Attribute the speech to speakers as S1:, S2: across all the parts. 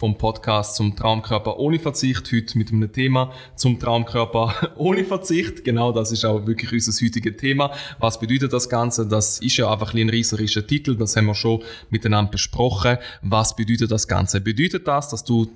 S1: vom Podcast zum Traumkörper ohne Verzicht. Heute mit einem Thema zum Traumkörper ohne Verzicht. Genau das ist auch wirklich unser heutiges Thema. Was bedeutet das Ganze? Das ist ja einfach ein rieserischer Titel. Das haben wir schon miteinander besprochen. Was bedeutet das Ganze? Bedeutet das, dass du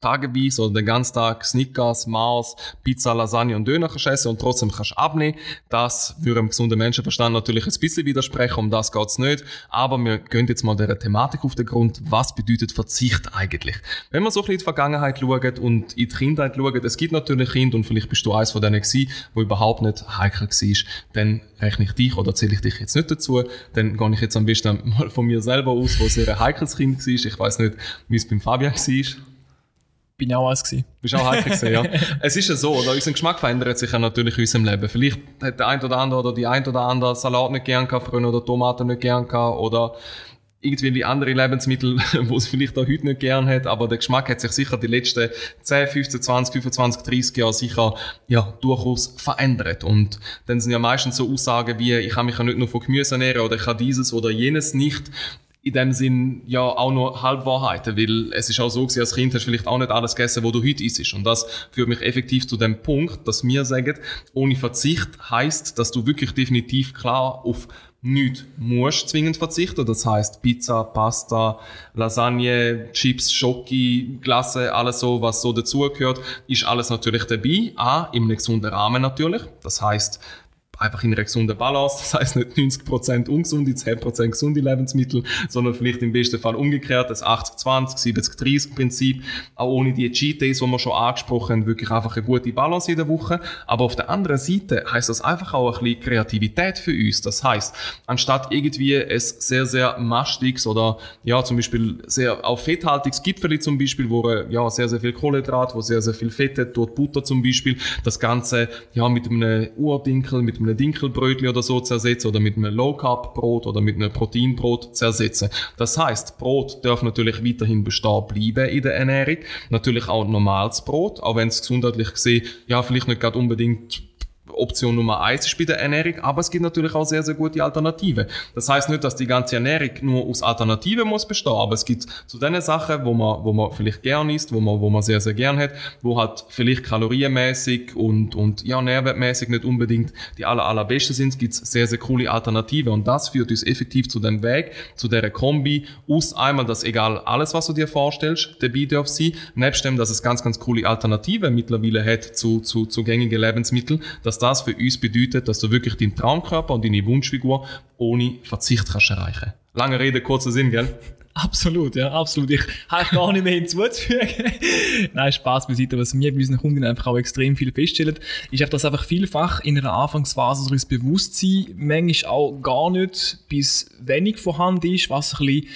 S1: tageweise oder den ganzen Tag Snickers, Mars, Pizza, Lasagne und Döner kannst essen und trotzdem kannst abnehmen. Das würde einem gesunden Menschenverstand natürlich ein bisschen widersprechen, um das geht's nicht. Aber wir gehen jetzt mal der Thematik auf den Grund, was bedeutet Verzicht eigentlich? Wenn man so ein bisschen in die Vergangenheit schaut und in die Kindheit schaut, es gibt natürlich Kinder und vielleicht bist du eins von denen gewesen, wo überhaupt nicht heikel war, dann rechne ich dich oder zähle ich dich jetzt nicht dazu, dann gehe ich jetzt am besten mal von mir selber aus, wo sehr ein heikles Kind war. Ich weiß nicht, wie es beim Fabian war
S2: bin auch eins gewesen.
S1: Bist auch heikel gewesen, ja. es ist ja so, oder? unser Geschmack verändert sich ja natürlich in unserem Leben. Vielleicht hat der ein oder andere oder die ein oder andere Salat nicht gern gehabt früher oder Tomaten nicht gern gehabt oder irgendwie die andere Lebensmittel, wo es vielleicht auch heute nicht gern hat, aber der Geschmack hat sich sicher die letzten 10, 15, 20, 25, 30 Jahre sicher ja, durchaus verändert. Und dann sind ja meistens so Aussagen wie, ich kann mich ja nicht nur von Gemüse ernähren oder ich kann dieses oder jenes nicht in dem Sinn ja auch nur Halbwahrheiten, weil es ist auch so gewesen, als Kind hast du vielleicht auch nicht alles gegessen, wo du heute isst. Und das führt mich effektiv zu dem Punkt, dass wir sagen, ohne Verzicht heißt, dass du wirklich definitiv klar auf nichts musst zwingend verzichten. Das heißt Pizza, Pasta, Lasagne, Chips, Schoki, Glasse, alles so, was so dazugehört, ist alles natürlich dabei. A, im gesunden Rahmen natürlich. Das heißt, einfach in einer gesunden Balance. Das heißt nicht 90% ungesunde, 10% gesunde Lebensmittel, sondern vielleicht im besten Fall umgekehrt, das 80-20, 70-30 Prinzip. Auch ohne die Cheat Days, die wir schon angesprochen haben, wirklich einfach eine gute Balance der Woche. Aber auf der anderen Seite heißt das einfach auch ein bisschen Kreativität für uns. Das heißt, anstatt irgendwie es sehr, sehr mastiges oder ja, zum Beispiel sehr auf fetthaltiges Gipfeli zum Beispiel, wo ja, sehr, sehr viel Kohlenhydrat, wo sehr, sehr viel Fett hat, dort Butter zum Beispiel, das Ganze ja mit einem Urdinkel, mit einem einem Dinkelbrötchen oder so zersetzen oder mit einem Low Carb Brot oder mit einem Proteinbrot zersetzen. Das heißt, Brot darf natürlich weiterhin bestehen bleiben in der Ernährung. Natürlich auch normales Brot, auch wenn es gesundheitlich gesehen ja vielleicht nicht gerade unbedingt Option Nummer eins ist bei der Ernährung, aber es gibt natürlich auch sehr, sehr gute Alternativen. Das heißt nicht, dass die ganze Ernährung nur aus Alternativen muss bestehen, aber es gibt zu den Sachen, wo man, wo man vielleicht gern isst, wo man, wo man sehr, sehr gern hat, wo halt vielleicht kalorienmäßig und, und ja, nährwertmäßig nicht unbedingt die aller, allerbesten sind, gibt es sehr, sehr coole Alternativen und das führt uns effektiv zu dem Weg, zu der Kombi aus einmal, dass egal alles, was du dir vorstellst, dabei darf sein, nebst dem, dass es ganz, ganz coole Alternativen mittlerweile hat zu, zu, zu gängigen Lebensmitteln, dass das für uns bedeutet, dass du wirklich deinen Traumkörper und deine Wunschfigur ohne Verzicht kannst erreichen. Lange Rede, kurzer Sinn, gell?
S2: Absolut, ja, absolut. Ich habe gar nicht mehr hinzuzufügen. Nein, Spaß beiseite. Was wir bei unseren Kunden einfach auch extrem viel feststellen, ist auch, dass einfach vielfach in einer Anfangsphase so das Bewusstsein manchmal auch gar nicht bis wenig vorhanden ist, was ein bisschen,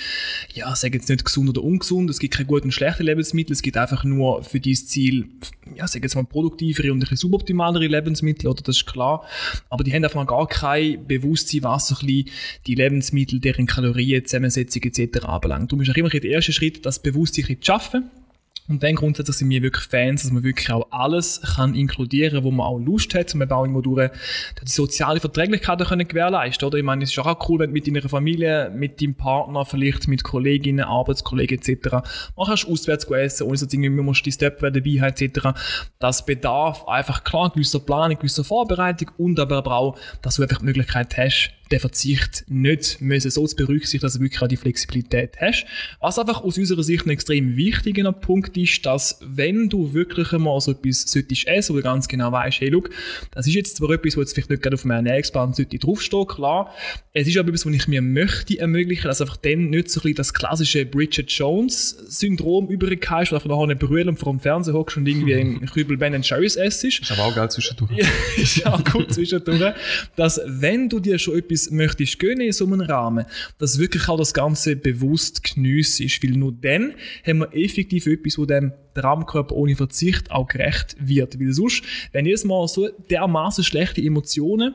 S2: ja, sagen jetzt nicht gesund oder ungesund. Es gibt keine guten und schlechten Lebensmittel. Es gibt einfach nur für dieses Ziel, ja, sagen jetzt mal produktivere und ein bisschen suboptimalere Lebensmittel, oder? Das ist klar. Aber die haben einfach gar kein Bewusstsein, was ein bisschen die Lebensmittel, deren Kalorien, Zusammensetzung etc anbelangt. Darum ist auch immer der erste Schritt, das Bewusstsein zu schaffen. Und dann grundsätzlich sind wir wirklich Fans, dass man wirklich auch alles kann inkludieren, wo man auch Lust hat, um eben auch irgendwo durch die soziale Verträglichkeit können gewährleisten, oder? Ich meine, es ist auch cool, wenn du mit deiner Familie, mit deinem Partner, vielleicht mit Kolleginnen, Arbeitskollegen etc. man kannst auswärts essen, ohne dass irgendwie musst die Step dabei haben etc. Das bedarf einfach klar gewisser Planung, gewisser Vorbereitung und aber auch, dass du einfach die Möglichkeit hast, den Verzicht nicht müssen so zu berücksichtigen, dass du wirklich auch die Flexibilität hast. Was einfach aus unserer Sicht ein extrem wichtiger Punkt ist, dass wenn du wirklich einmal so etwas solltest essen, wo du ganz genau weißt, hey, look, das ist jetzt zwar etwas, wo jetzt vielleicht nicht gerade auf meinem Ernährungsplan sollte draufstehen, klar. Es ist aber etwas, was ich mir möchte ermöglichen, dass einfach dann nicht so ein bisschen das klassische Bridget Jones-Syndrom übrig hast, wo du nachher nicht berühren und vor dem Fernseher hockst und irgendwie ein Kübel Ben Jerry's essst.
S1: Ist aber auch geil zwischendurch.
S2: ja, ist auch gut zwischendurch. Dass wenn du dir schon etwas etwas möchtest gönnen in so einem Rahmen, dass wirklich auch das Ganze bewusst ist, weil nur dann haben wir effektiv etwas, wo dem Traumkörper ohne Verzicht auch gerecht wird. Weil sonst, wenn jedes Mal so dermaßen schlechte Emotionen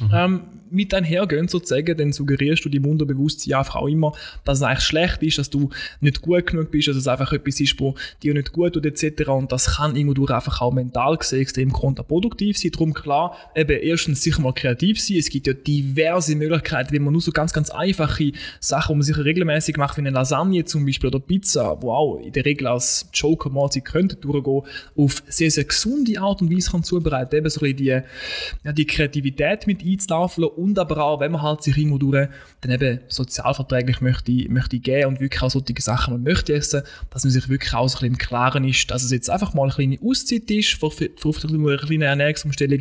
S2: mhm. ähm, mit einhergehen sozusagen, dann suggerierst du dem Unterbewusstsein einfach auch immer, dass es eigentlich schlecht ist, dass du nicht gut genug bist, dass es einfach etwas ist, wo dir nicht gut tut etc. Und das kann irgendwo einfach auch mental gesehen extrem kontraproduktiv sein. Darum klar, eben erstens sicher mal kreativ sein. Es gibt ja diverse Möglichkeiten, wenn man nur so ganz, ganz einfache Sachen, die man sicher regelmäßig macht, wie eine Lasagne zum Beispiel oder Pizza, wo auch in der Regel als Joker mal sie könnte durchgehen, auf sehr, sehr gesunde Art und Weise kann zubereiten. Eben so ein bisschen die, ja, die Kreativität mit einzulaufen und aber auch, wenn man halt sich irgendwo durch dann eben sozialverträglich möchte, möchte gehen und wirklich auch solche Sachen man möchte essen, dass man sich wirklich auch so ein bisschen im Klaren ist, dass es jetzt einfach mal eine kleine Auszeit ist, für, für, für eine kleine Ernährungsumstellung,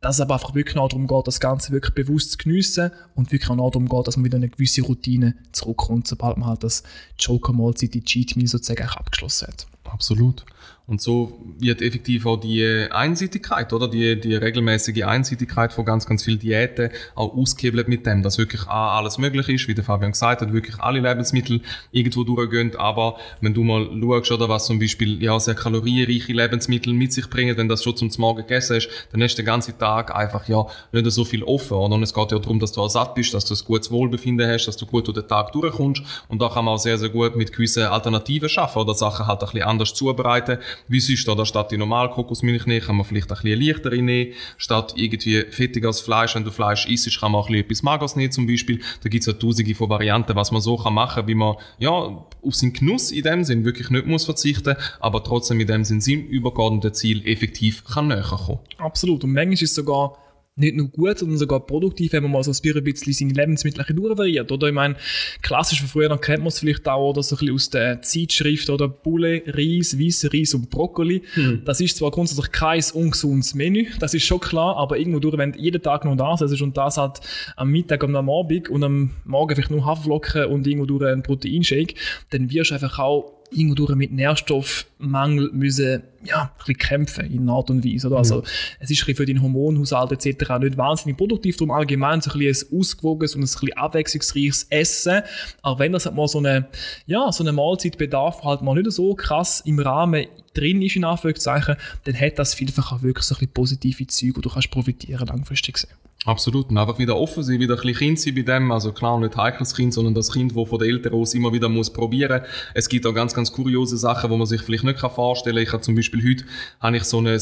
S2: dass es aber einfach wirklich auch darum geht, das Ganze wirklich bewusst zu geniessen und wirklich auch darum geht, dass man wieder eine gewisse Routine zurückkommt, sobald man halt das Joker-Mahlzeit, die Cheat Meal sozusagen abgeschlossen hat.
S1: Absolut. Und so wird effektiv auch die Einseitigkeit, oder? Die, die regelmäßige Einseitigkeit von ganz, ganz vielen Diäten auch ausgehebelt mit dem, dass wirklich auch alles möglich ist, wie der Fabian gesagt hat, wirklich alle Lebensmittel irgendwo durchgehen. Aber wenn du mal schaust, oder was zum Beispiel, ja, sehr kalorienreiche Lebensmittel mit sich bringen, wenn das schon zum Morgen gegessen hast, dann hast du den ganzen Tag einfach, ja, nicht so viel offen, oder? Und es geht ja darum, dass du auch satt bist, dass du ein gutes Wohlbefinden hast, dass du gut durch den Tag durchkommst. Und da kann man auch sehr, sehr gut mit gewissen Alternativen schaffen, oder Sachen halt ein bisschen anders zubereiten wie sonst, oder statt die normale Kokosmilch nehmen, kann man vielleicht ein bisschen leichtere nehmen. Statt irgendwie fettiges Fleisch, wenn du Fleisch isst, kann man auch etwas Mageres nehmen zum Beispiel. Da gibt es ja tausende von Varianten, was man so kann machen, wie man ja auf seinen Genuss in dem Sinn wirklich nicht muss verzichten, aber trotzdem in dem Sinn seinem übergeordneten Ziel effektiv kann näher kommen.
S2: Absolut. Und manchmal ist es sogar nicht nur gut, sondern sogar produktiv, wenn man mal so ein bisschen seine Lebensmittel durchvariiert. Oder ich meine, klassisch von früher kennt man es vielleicht auch, oder so ein bisschen aus der Zeitschrift, oder Bulle, Reis, weißer Reis und Brokkoli. Hm. Das ist zwar grundsätzlich kein ungesundes Menü, das ist schon klar, aber irgendwo durch, wenn du jeden Tag nur das ist und das hat am Mittag und am Abend und am Morgen vielleicht nur Haferflocken und irgendwo durch einen Proteinshake, dann wirst du einfach auch irgendwo mit Nährstoffmangel müssen, ja, ein bisschen kämpfen in einer Art und Weise. Oder? Also, es ist für den Hormonhaushalt etc. nicht wahnsinnig produktiv, darum allgemein so ein, bisschen ein ausgewogenes und ein bisschen abwechslungsreiches Essen. Aber wenn das halt mal so eine, ja, so eine Mahlzeitbedarf halt mal nicht so krass im Rahmen drin ist, in Anführungszeichen, dann hat das vielfach auch wirklich so ein bisschen positive Züge, und du kannst profitieren langfristig gesehen.
S1: Absolut. Und einfach wieder offen sein, wieder ein bisschen Kind sein bei dem. Also klar, nicht heikles Kind, sondern das Kind, das von den Eltern aus immer wieder muss probieren. Es gibt auch ganz, ganz kuriose Sachen, wo man sich vielleicht nicht vorstellen kann. Ich habe zum Beispiel heute, habe ich so ein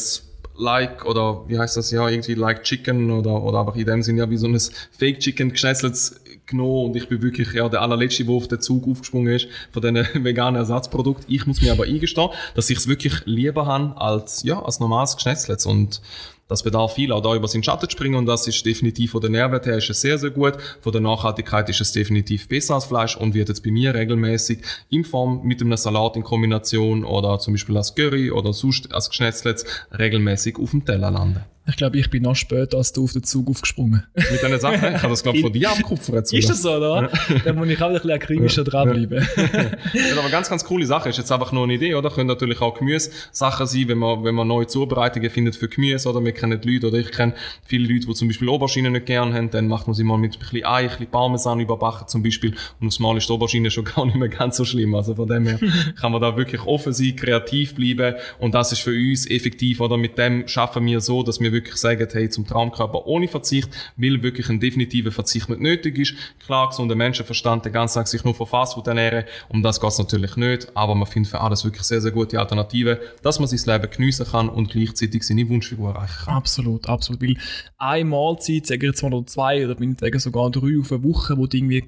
S1: Like oder wie heißt das ja, irgendwie Like Chicken oder, oder einfach in dem Sinne ja wie so ein Fake Chicken geschnetzeltes genommen und ich bin wirklich ja, der allerletzte, der auf den Zug aufgesprungen ist von diesen veganen Ersatzprodukten. Ich muss mir aber eingestehen, dass ich es wirklich lieber habe als, ja, als normales Geschnetzeltes und das bedarf viel, auch da über seinen Schatten zu springen und das ist definitiv von der Nährwert her ist es sehr, sehr gut. Von der Nachhaltigkeit ist es definitiv besser als Fleisch und wird jetzt bei mir regelmäßig in Form mit einem Salat in Kombination oder zum Beispiel als Curry oder sonst als Geschnetzlets regelmäßig auf dem Teller landen.
S2: Ich glaube, ich bin noch später als du auf den Zug aufgesprungen.
S1: Mit diesen Sachen? Ich habe das, glaube ich, von dir abgekupfert.
S2: Ist das so, oder? Ja. Da muss ich auch ein bisschen akribischer ja. dranbleiben.
S1: Ja. aber ganz, ganz coole Sache. Ist jetzt einfach nur eine Idee, oder? Können natürlich auch Gemüse-Sachen sein, wenn man, wenn man neue Zubereitungen findet für Gemüse, oder? Wir kennen die Leute, oder ich kenne viele Leute, die zum Beispiel Aubergine nicht gerne haben, dann macht man sie mal mit ein bisschen Ei, ein bisschen Parmesan überbacken zum Beispiel. Und aufs Mal ist die Aubergine schon gar nicht mehr ganz so schlimm. Also von dem her kann man da wirklich offen sein, kreativ bleiben. Und das ist für uns effektiv, oder? Mit dem schaffen wir so, dass wir wirklich sagen, hey, zum Traumkörper ohne Verzicht, weil wirklich ein definitiver Verzicht nicht nötig ist. Klar, gesunder Menschenverstand, den ganzen Tag sich nur von Fastfood ernähren, um das geht es natürlich nicht, aber man findet für alles wirklich sehr, sehr gute Alternativen, dass man sein Leben geniessen kann und gleichzeitig seine Wunschfigur erreichen kann.
S2: Absolut, absolut, weil eine Mahlzeit, sagen wir jetzt mal zwei oder sogar drei auf eine Woche, wo du irgendwie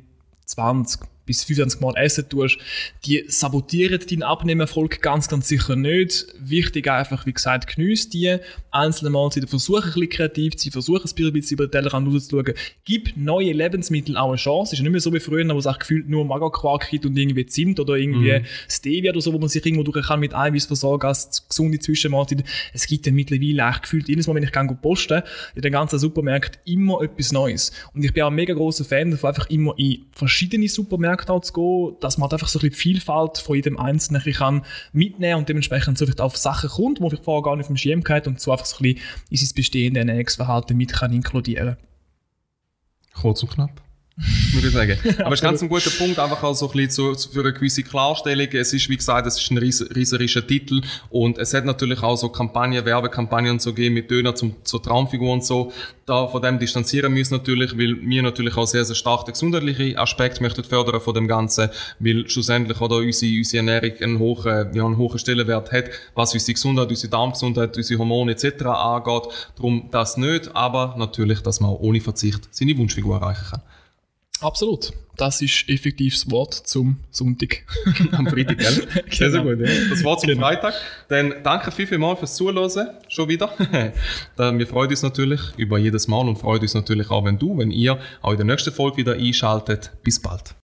S2: 20, bis 25 Mal essen tust, die sabotieren deinen Abnehmerfolg ganz, ganz sicher nicht. Wichtig einfach, wie gesagt, geniesse die einzelnen Mahlzeiten, versuche ein bisschen kreativ zu sein, versuche ein bisschen über den Tellerrand rauszuschauen, gib neue Lebensmittel auch eine Chance. Es ist nicht mehr so wie früher, wo es auch gefühlt nur Magerquark gibt und irgendwie Zimt oder irgendwie mhm. Stevia oder so, wo man sich irgendwo durch kann mit Eiweiß versorgen als gesunde Zwischenmahlzeit. Es gibt ja mittlerweile echt gefühlt jedes Mal, wenn ich gehe posten, in den ganzen Supermärkten immer etwas Neues. Und ich bin auch ein mega großer Fan davon, einfach immer in verschiedene Supermärkte Märkte auch zu gehen, dass man halt einfach so ein bisschen die Vielfalt von jedem Einzelnen kann mitnehmen und dementsprechend so vielleicht auf Sachen kommt, die ich vorher gar nicht auf dem Schirm hatte und so einfach so ein bisschen in sein bestehendes Ernährungsverhalten mit kann inkludieren
S1: Kurz und knapp. Würde ich sagen. Aber es ist ganz ein guter Punkt, einfach auch so ein bisschen zu, für eine gewisse Klarstellung. Es ist, wie gesagt, es ist ein ries rieserischer Titel und es hat natürlich auch so Kampagnen, Werbekampagnen und so gegeben mit Döner zum, zur Traumfigur und so. Da von dem distanzieren wir uns natürlich, weil wir natürlich auch sehr, sehr stark den gesundheitlichen Aspekt möchten fördern von dem Ganzen, weil schlussendlich oder unsere, unsere Ernährung einen hohen, ja, einen hohen Stellenwert hat, was unsere Gesundheit, unsere Darmgesundheit, unsere Hormone etc. angeht. Darum das nicht, aber natürlich, dass man auch ohne Verzicht seine Wunschfigur erreichen kann.
S2: Absolut. Das ist effektiv das Wort zum Sonntag.
S1: Am Freitag, gell? Sehr, sehr gut. Ja. Das Wort zum
S2: Genau.
S1: Freitag. Dann danke viel, viel mal fürs Zuhören. Schon wieder. Wir freuen uns natürlich über jedes Mal und freuen uns natürlich auch, wenn du, wenn ihr auch in der nächsten Folge wieder einschaltet. Bis bald.